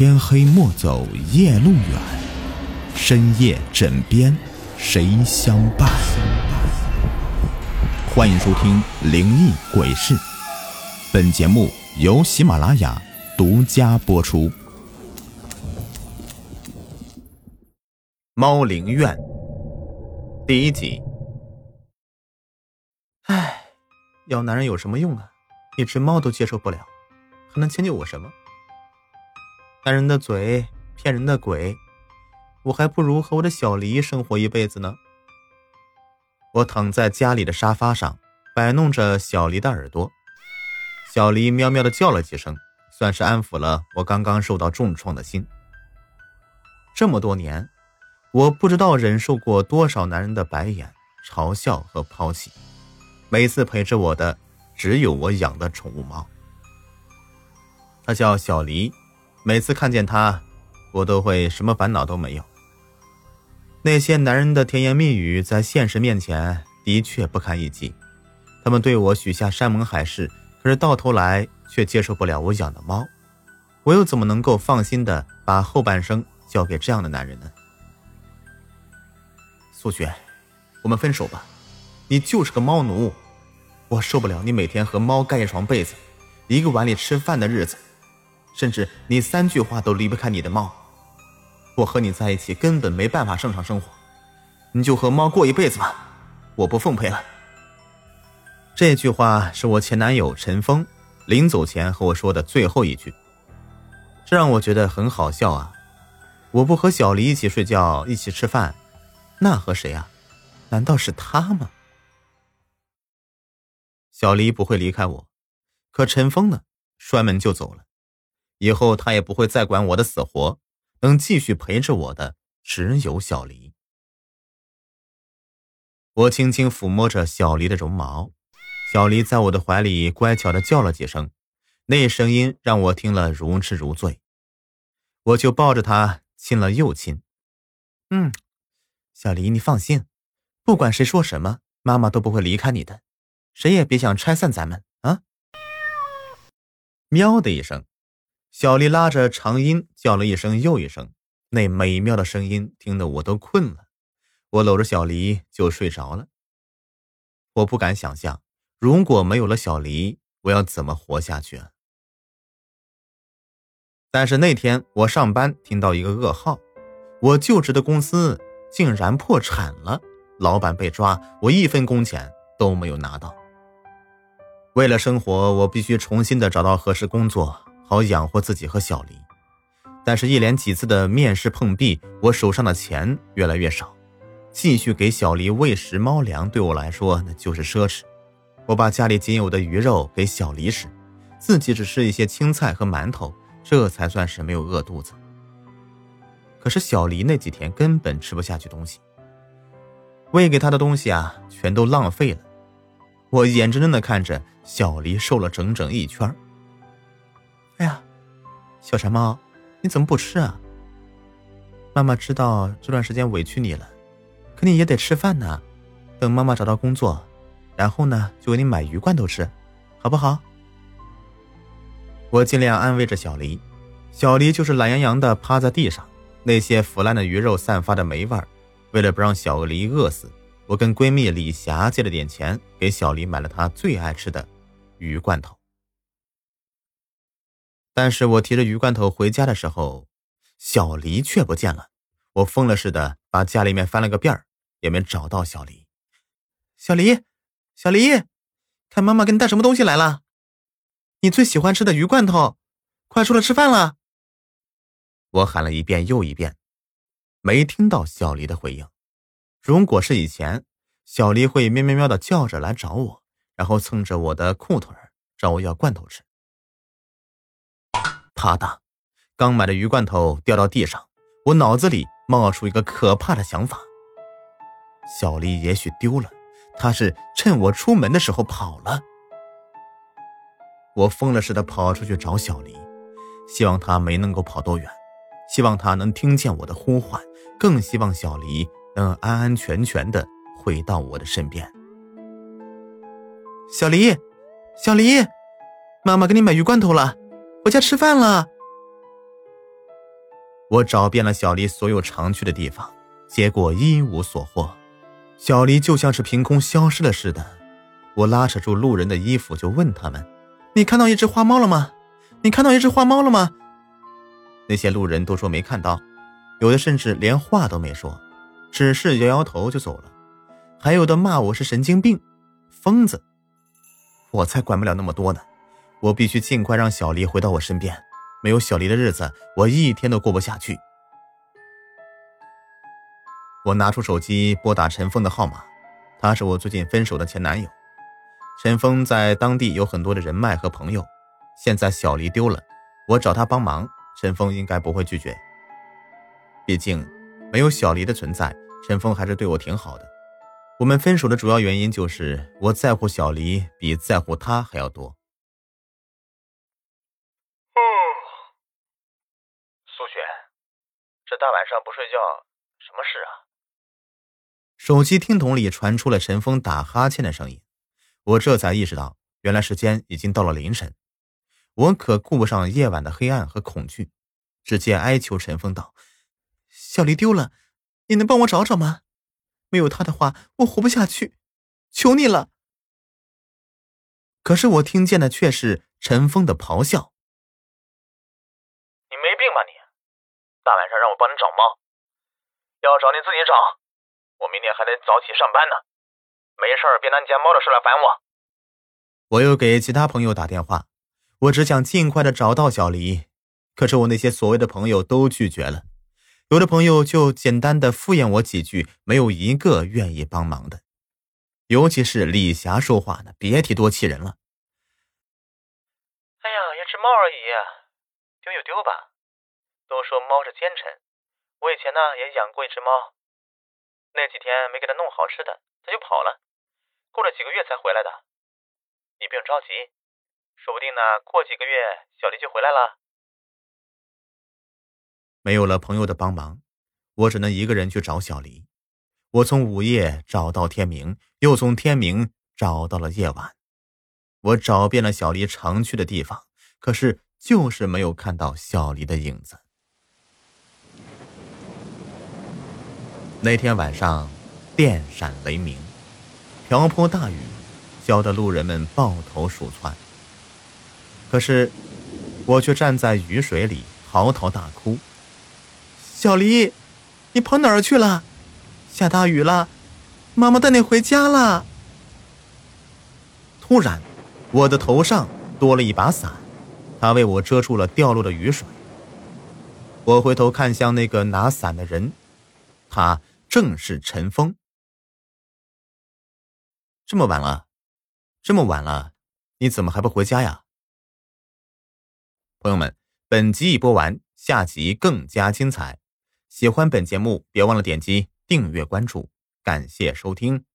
天黑莫走夜路远，深夜枕边谁相伴？欢迎收听《灵异鬼事》，本节目由喜马拉雅独家播出。《猫灵院》第一集。唉，要男人有什么用啊？一只猫都接受不了，还能迁就我什么？男人的嘴骗人的鬼，我还不如和我的小黎生活一辈子呢。我躺在家里的沙发上，摆弄着小黎的耳朵。小黎喵喵的叫了几声，算是安抚了我刚刚受到重创的心。这么多年，我不知道忍受过多少男人的白眼、嘲笑和抛弃。每次陪着我的，只有我养的宠物猫。它叫小黎。每次看见他，我都会什么烦恼都没有。那些男人的甜言蜜语在现实面前的确不堪一击，他们对我许下山盟海誓，可是到头来却接受不了我养的猫，我又怎么能够放心的把后半生交给这样的男人呢？苏雪，我们分手吧，你就是个猫奴，我受不了你每天和猫盖一床被子，一个碗里吃饭的日子。甚至你三句话都离不开你的猫，我和你在一起根本没办法正常生活，你就和猫过一辈子吧，我不奉陪了。这句话是我前男友陈峰临走前和我说的最后一句，这让我觉得很好笑啊！我不和小黎一起睡觉、一起吃饭，那和谁啊？难道是他吗？小黎不会离开我，可陈峰呢？摔门就走了。以后他也不会再管我的死活，能继续陪着我的只有小黎。我轻轻抚摸着小黎的绒毛，小黎在我的怀里乖巧的叫了几声，那声音让我听了如痴如醉。我就抱着他亲了又亲。嗯，小黎，你放心，不管谁说什么，妈妈都不会离开你的，谁也别想拆散咱们啊！喵的一声。小丽拉着长音叫了一声又一声，那美妙的声音听得我都困了。我搂着小黎就睡着了。我不敢想象，如果没有了小黎，我要怎么活下去啊？但是那天我上班听到一个噩耗，我就职的公司竟然破产了，老板被抓，我一分工钱都没有拿到。为了生活，我必须重新的找到合适工作。好养活自己和小黎，但是，一连几次的面试碰壁，我手上的钱越来越少，继续给小黎喂食猫粮对我来说那就是奢侈。我把家里仅有的鱼肉给小黎吃，自己只吃一些青菜和馒头，这才算是没有饿肚子。可是小黎那几天根本吃不下去东西，喂给他的东西啊，全都浪费了。我眼睁睁的看着小黎瘦了整整一圈。哎呀，小馋猫，你怎么不吃啊？妈妈知道这段时间委屈你了，可你也得吃饭呢。等妈妈找到工作，然后呢，就给你买鱼罐头吃，好不好？我尽量安慰着小黎，小黎就是懒洋洋的趴在地上，那些腐烂的鱼肉散发的霉味儿。为了不让小黎饿死，我跟闺蜜李霞借了点钱，给小黎买了她最爱吃的鱼罐头。但是我提着鱼罐头回家的时候，小黎却不见了。我疯了似的把家里面翻了个遍儿，也没找到小黎。小黎，小黎，看妈妈给你带什么东西来了？你最喜欢吃的鱼罐头，快出来吃饭了。我喊了一遍又一遍，没听到小黎的回应。如果是以前，小黎会喵喵喵的叫着来找我，然后蹭着我的裤腿找我要罐头吃。啪嗒，刚买的鱼罐头掉到地上，我脑子里冒出一个可怕的想法：小丽也许丢了，她是趁我出门的时候跑了。我疯了似的跑出去找小丽，希望她没能够跑多远，希望她能听见我的呼唤，更希望小丽能安安全全的回到我的身边。小黎，小黎，妈妈给你买鱼罐头了。回家吃饭了。我找遍了小黎所有常去的地方，结果一无所获。小黎就像是凭空消失了似的。我拉扯住路人的衣服，就问他们：“你看到一只花猫了吗？你看到一只花猫了吗？”那些路人都说没看到，有的甚至连话都没说，只是摇摇头就走了。还有的骂我是神经病、疯子。我才管不了那么多呢，我必须尽快让小黎回到我身边。没有小黎的日子，我一天都过不下去。我拿出手机拨打陈峰的号码，他是我最近分手的前男友。陈峰在当地有很多的人脉和朋友，现在小黎丢了，我找他帮忙，陈峰应该不会拒绝。毕竟，没有小黎的存在，陈峰还是对我挺好的。我们分手的主要原因就是我在乎小黎比在乎他还要多。苏雪，这大晚上不睡觉，什么事啊？手机听筒里传出了陈峰打哈欠的声音，我这才意识到，原来时间已经到了凌晨。我可顾不上夜晚的黑暗和恐惧，直接哀求陈峰道：“小黎丢了，你能帮我找找吗？”没有他的话，我活不下去，求你了。可是我听见的却是陈峰的咆哮：“你没病吧你？大晚上让我帮你找猫，要找你自己找，我明天还得早起上班呢。没事别拿你家猫的事来烦我。”我又给其他朋友打电话，我只想尽快的找到小黎，可是我那些所谓的朋友都拒绝了。有的朋友就简单的敷衍我几句，没有一个愿意帮忙的。尤其是李霞说话呢，别提多气人了。哎呀，一只猫而已，丢就丢吧。都说猫是奸臣，我以前呢也养过一只猫，那几天没给它弄好吃的，它就跑了，过了几个月才回来的。你不用着急，说不定呢过几个月小丽就回来了。没有了朋友的帮忙，我只能一个人去找小黎。我从午夜找到天明，又从天明找到了夜晚。我找遍了小黎常去的地方，可是就是没有看到小黎的影子。那天晚上，电闪雷鸣，瓢泼大雨，浇得路人们抱头鼠窜。可是，我却站在雨水里嚎啕大哭。小黎，你跑哪儿去了？下大雨了，妈妈带你回家了。突然，我的头上多了一把伞，它为我遮住了掉落的雨水。我回头看向那个拿伞的人，他正是陈峰。这么晚了，这么晚了，你怎么还不回家呀？朋友们，本集已播完，下集更加精彩。喜欢本节目，别忘了点击订阅关注，感谢收听。